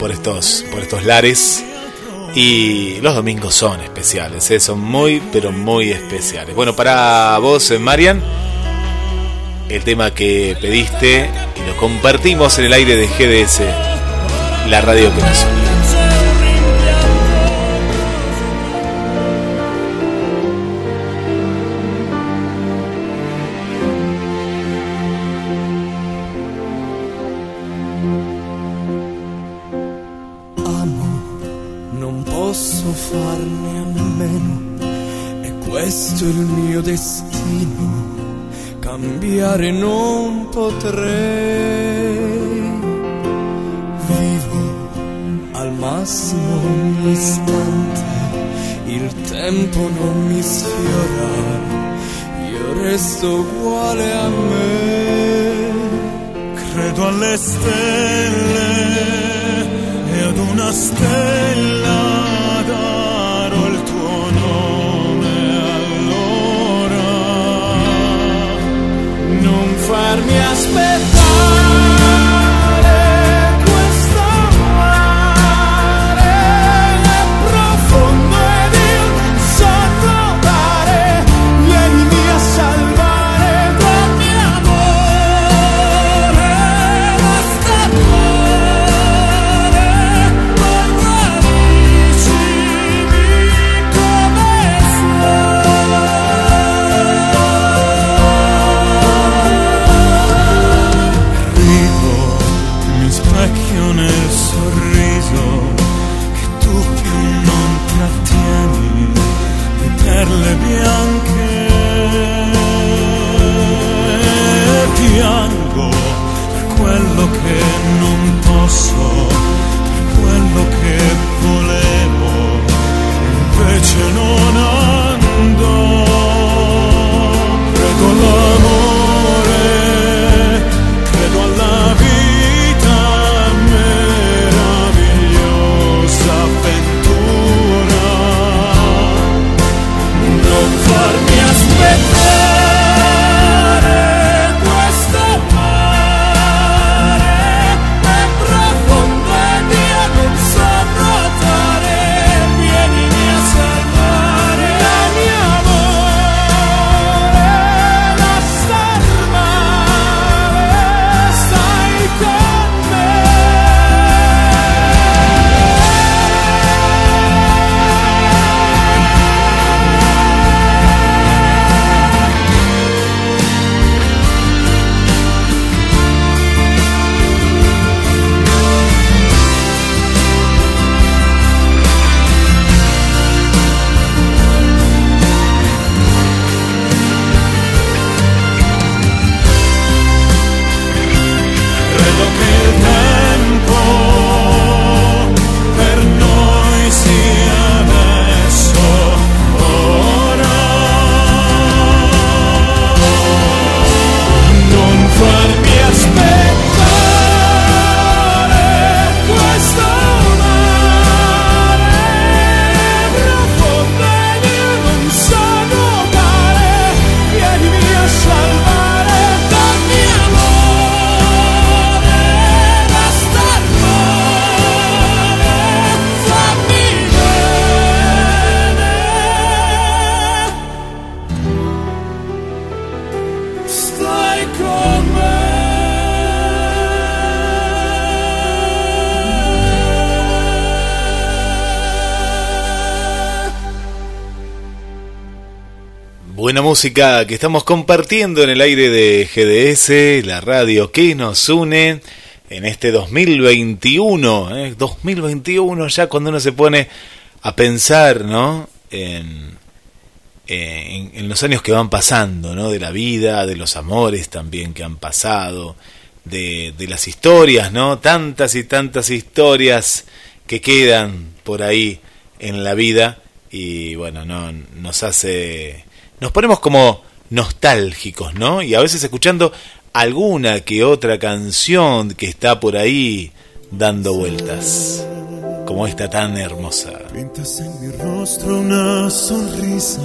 por estos, por estos lares. Y los domingos son especiales, ¿eh? son muy, pero muy especiales. Bueno, para vos, eh, Marian, el tema que pediste y lo compartimos en el aire de GDS, la radio que nos cambiare non potrei. Vivo al massimo ogni istante, il tempo non mi sfiora, io resto uguale a me. Credo alle stelle e ad una stella open música que estamos compartiendo en el aire de GDS, la radio que nos une en este 2021, ¿eh? 2021 ya cuando uno se pone a pensar, ¿no? En, en, los años que van pasando, ¿no? De la vida, de los amores también que han pasado, de, de las historias, ¿no? Tantas y tantas historias que quedan por ahí en la vida y bueno, no, nos hace nos ponemos como nostálgicos, ¿no? Y a veces escuchando alguna que otra canción que está por ahí dando vueltas, como esta tan hermosa. Pintas en mi rostro una sonrisa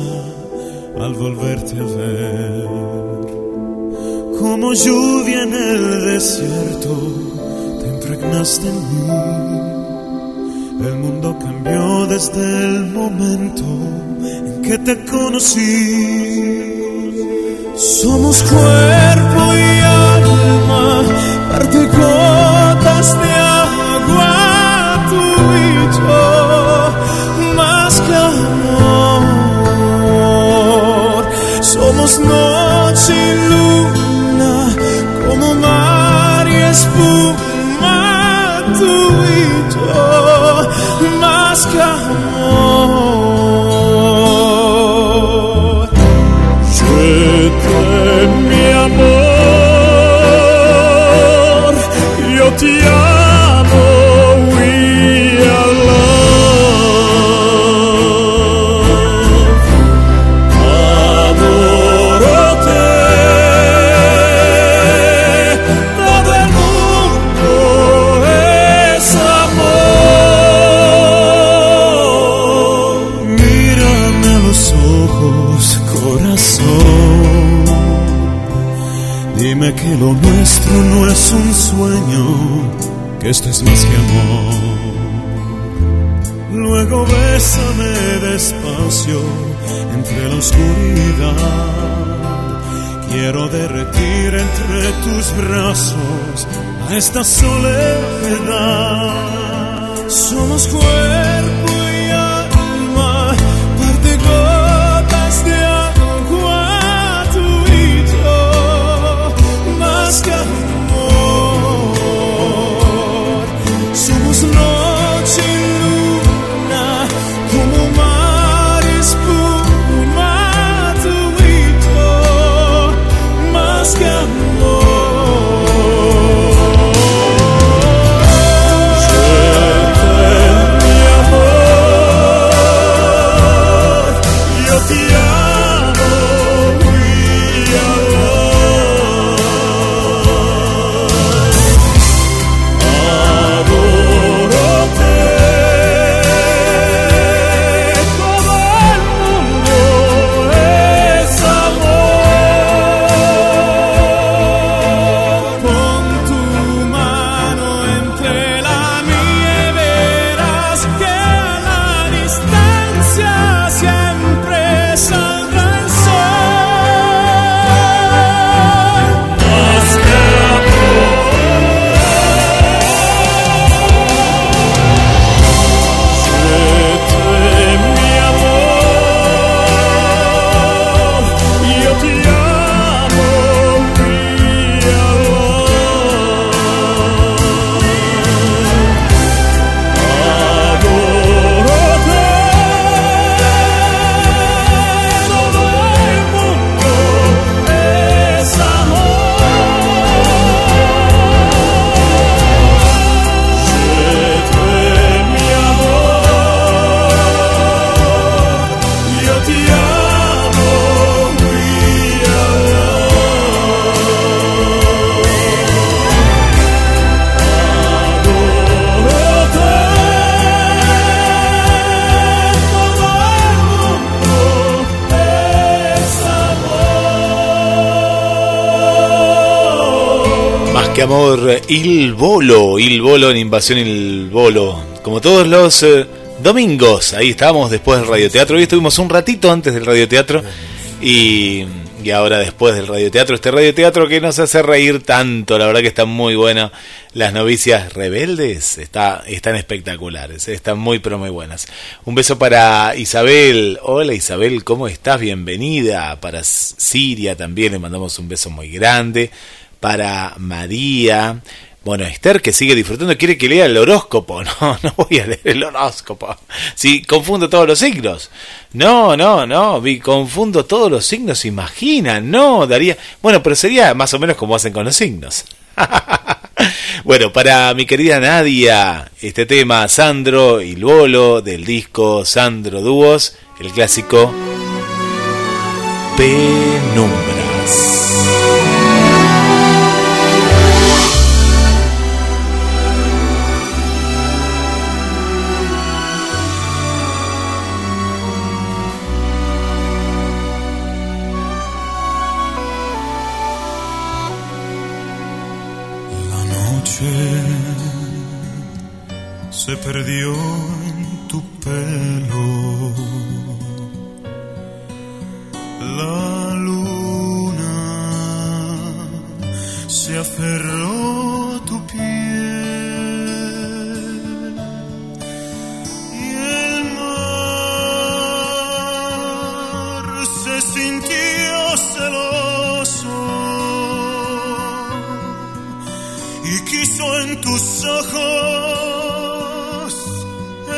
al volverte a ver, como lluvia en el desierto, te impregnaste en mí. El mundo cambió desde el momento que te conocí. Somos cuerpo y alma, parte gotas de agua, tú y yo, más que amor. Somos noche y luna, como mar y espuma, lo nuestro no es un sueño, que esto es más que amor. Luego bésame despacio entre la oscuridad. Quiero derretir entre tus brazos a esta soledad. Somos cuerpo amor, Il Bolo, Il Bolo en Invasión Il Bolo. Como todos los eh, domingos, ahí estábamos después del radioteatro. Hoy estuvimos un ratito antes del radioteatro y, y ahora después del radioteatro, este radioteatro que nos hace reír tanto, la verdad que está muy bueno. Las novicias rebeldes está, están espectaculares, eh, están muy pero muy buenas. Un beso para Isabel, hola Isabel, ¿cómo estás? Bienvenida. Para Siria también le mandamos un beso muy grande. Para María, bueno, Esther que sigue disfrutando quiere que lea el horóscopo. No, no voy a leer el horóscopo. Si confundo todos los signos. No, no, no, confundo todos los signos, imagina. No, daría... Bueno, pero sería más o menos como hacen con los signos. bueno, para mi querida Nadia, este tema Sandro y Lolo del disco Sandro Dúos, el clásico Penumbras. Perdió en tu pelo. La luna se aferró a tu piel y el mar se sintió celoso y quiso en tus ojos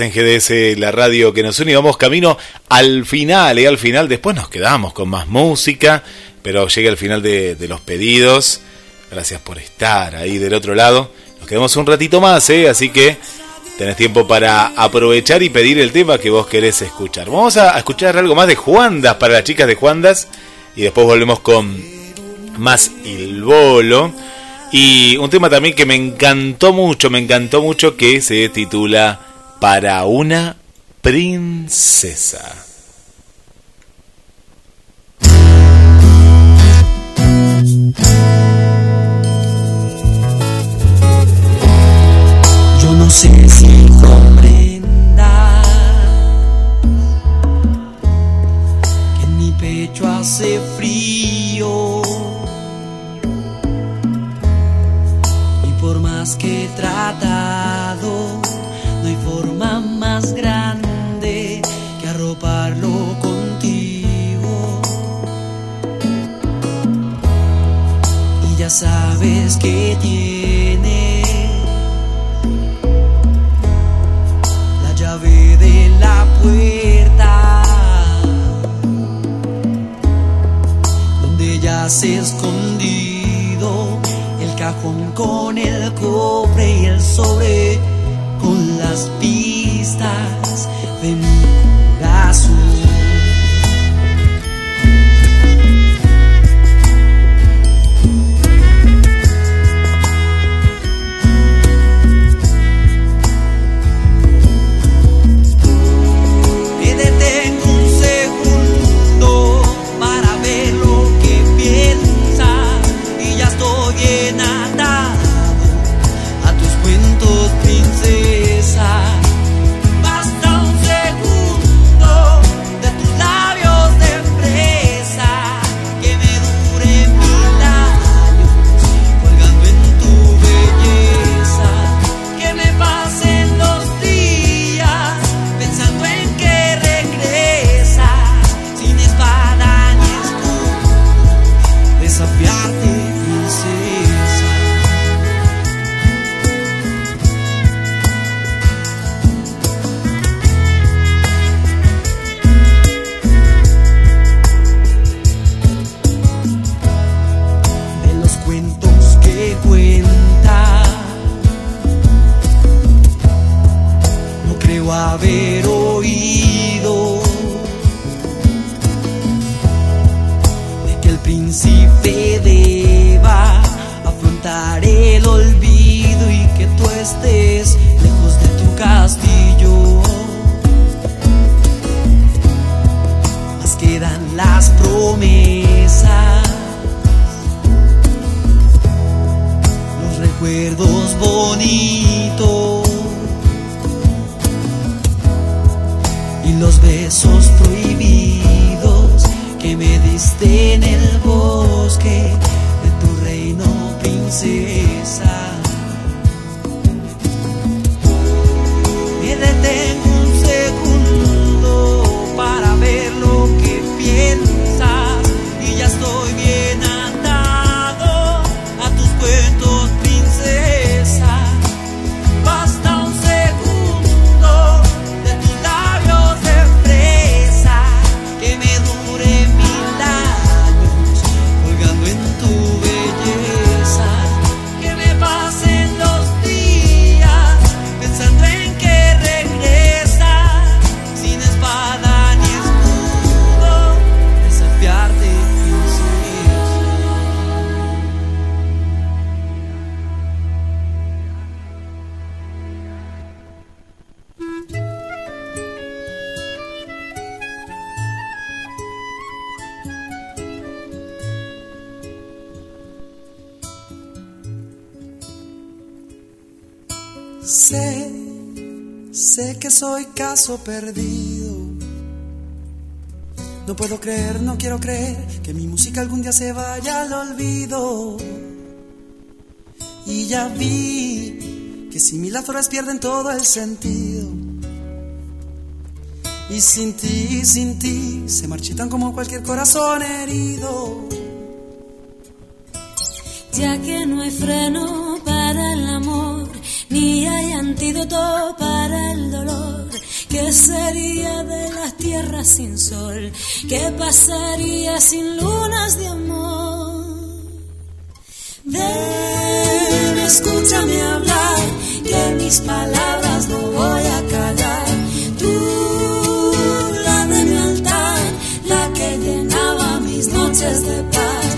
en GDS, la radio que nos une. Vamos camino al final, y al final. Después nos quedamos con más música, pero llega el final de, los pedidos. Gracias por estar ahí del otro lado. Nos quedamos un ratito más, ¿eh? así que tenés tiempo para aprovechar y pedir el tema que vos querés escuchar. Vamos a escuchar algo más de Juandas para las chicas de Juandas y después volvemos con más Il Bolo. Y un tema también que me encantó mucho, me encantó mucho que se titula Para una princesa. Yo no sé si comprenda que mi pecho hace frío y por más que he tratado sabes que tiene la llave de la puerta donde ya se escondido el cajón con el cobre y el sobre con las pistas de mi perdido. No puedo creer, no quiero creer que mi música algún día se vaya al olvido. Y ya vi que si mil horas pierden todo el sentido. Y sin ti, sin ti, se marchitan como cualquier corazón herido. ya que no hay freno para el amor, ni hay antídoto para el dolor. ¿Qué sería de las tierras sin sol? ¿Qué pasaría sin lunas de amor? Ven, escúchame hablar mis palabras no voy a callar. Tú, la de mi altar, la que llenaba mis noches de paz.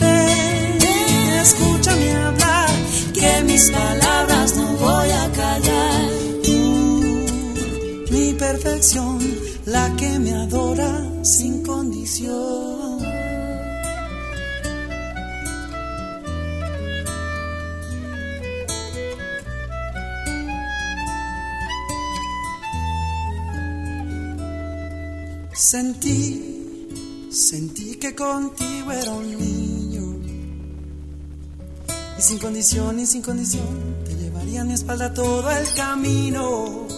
Ven, escúchame hablar, que mis palabras perfección, la que me adora sin condición. Sentí, sentí que contigo era un niño. Y sin condición y sin condición te llevaría a mi espalda todo el camino.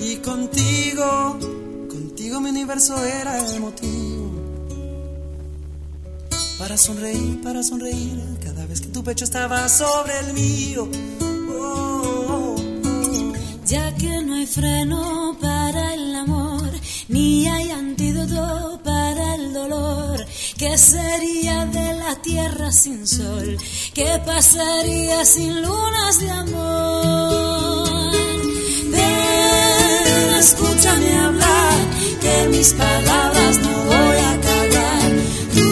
Y contigo, contigo mi universo era el motivo. Para sonreír, para sonreír, cada vez que tu pecho estaba sobre el mío. Ya que no hay freno para el amor ni hay antídoto para el dolor. ¿Qué sería de la tierra sin sol? ¿Qué pasaría sin lunas de amor? Escúchame hablar, que mis palabras no voy a callar. Tú,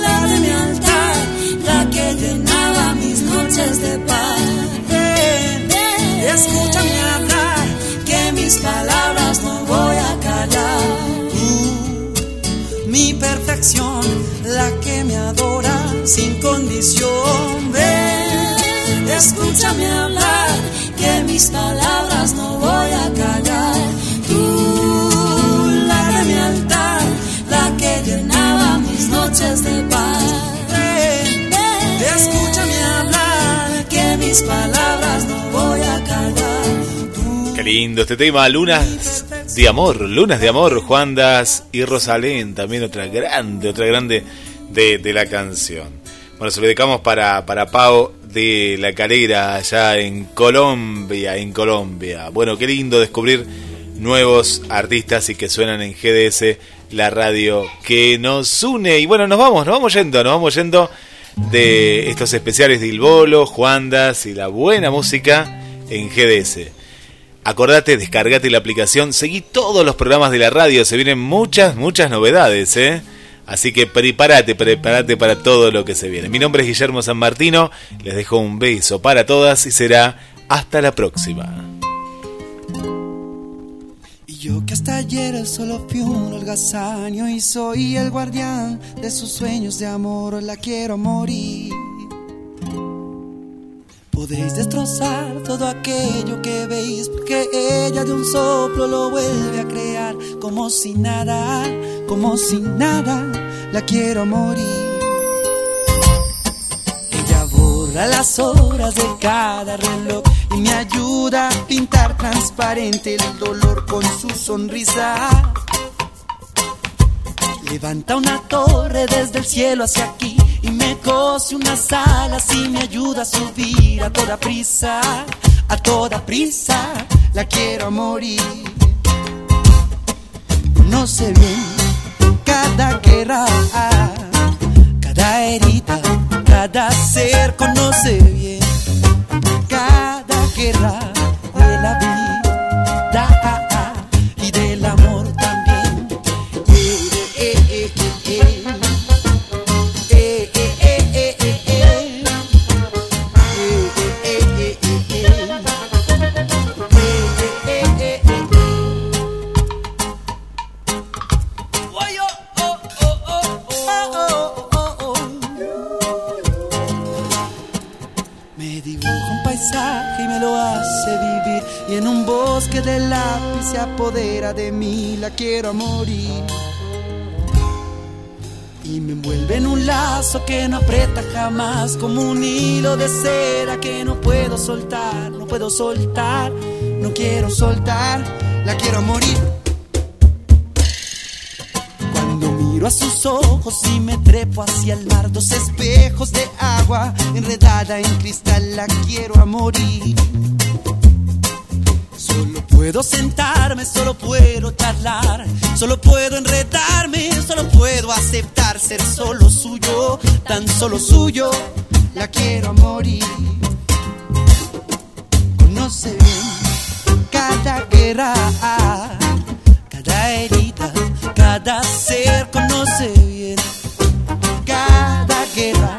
la de mi altar, la que llenaba mis noches de paz. Ven, escúchame hablar, que mis palabras no voy a callar. Tú, mi perfección, la que me adora sin condición. Ven, Escúchame hablar, que mis palabras no voy a callar. Tú, la de mi altar, la que llenaba mis noches de paz. ven, escúchame hablar, que mis palabras no voy a callar. Qué lindo este tema, Lunas de Amor, Lunas de Amor, Juandas y Rosalén, también otra grande, otra grande de, de la canción. Bueno, se lo dedicamos para, para Pau de la Calera, allá en Colombia, en Colombia. Bueno, qué lindo descubrir nuevos artistas y que suenan en GDS, la radio que nos une. Y bueno, nos vamos, nos vamos yendo, nos vamos yendo de estos especiales de Ilbolo, Juandas y la buena música en GDS. Acordate, descargate la aplicación, seguí todos los programas de la radio, se vienen muchas, muchas novedades, ¿eh? Así que prepárate, prepárate para todo lo que se viene. Mi nombre es Guillermo San Martino, les dejo un beso para todas y será hasta la próxima. Y yo que hasta ayer solo fui un holgazaño y soy el guardián de sus sueños de amor, la quiero morir. Podéis destrozar todo aquello que veis, porque ella de un soplo lo vuelve a crear, como si nada, como si nada, la quiero morir. Ella borra las horas de cada reloj y me ayuda a pintar transparente el dolor con su sonrisa. Levanta una torre desde el cielo hacia aquí y me cose unas alas y me ayuda a subir a toda prisa, a toda prisa, la quiero morir. No sé bien cada guerra, cada herida, como un hilo de cera que no puedo soltar, no puedo soltar, no quiero soltar, la quiero morir. Cuando miro a sus ojos y me trepo hacia el mar, dos espejos de agua enredada en cristal, la quiero a morir. Puedo sentarme, solo puedo charlar, solo puedo enredarme, solo puedo aceptar ser solo suyo, tan solo suyo, la quiero morir. conoce bien cada guerra, cada herida, cada ser conoce bien cada guerra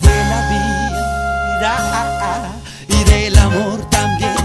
de la vida y del amor también.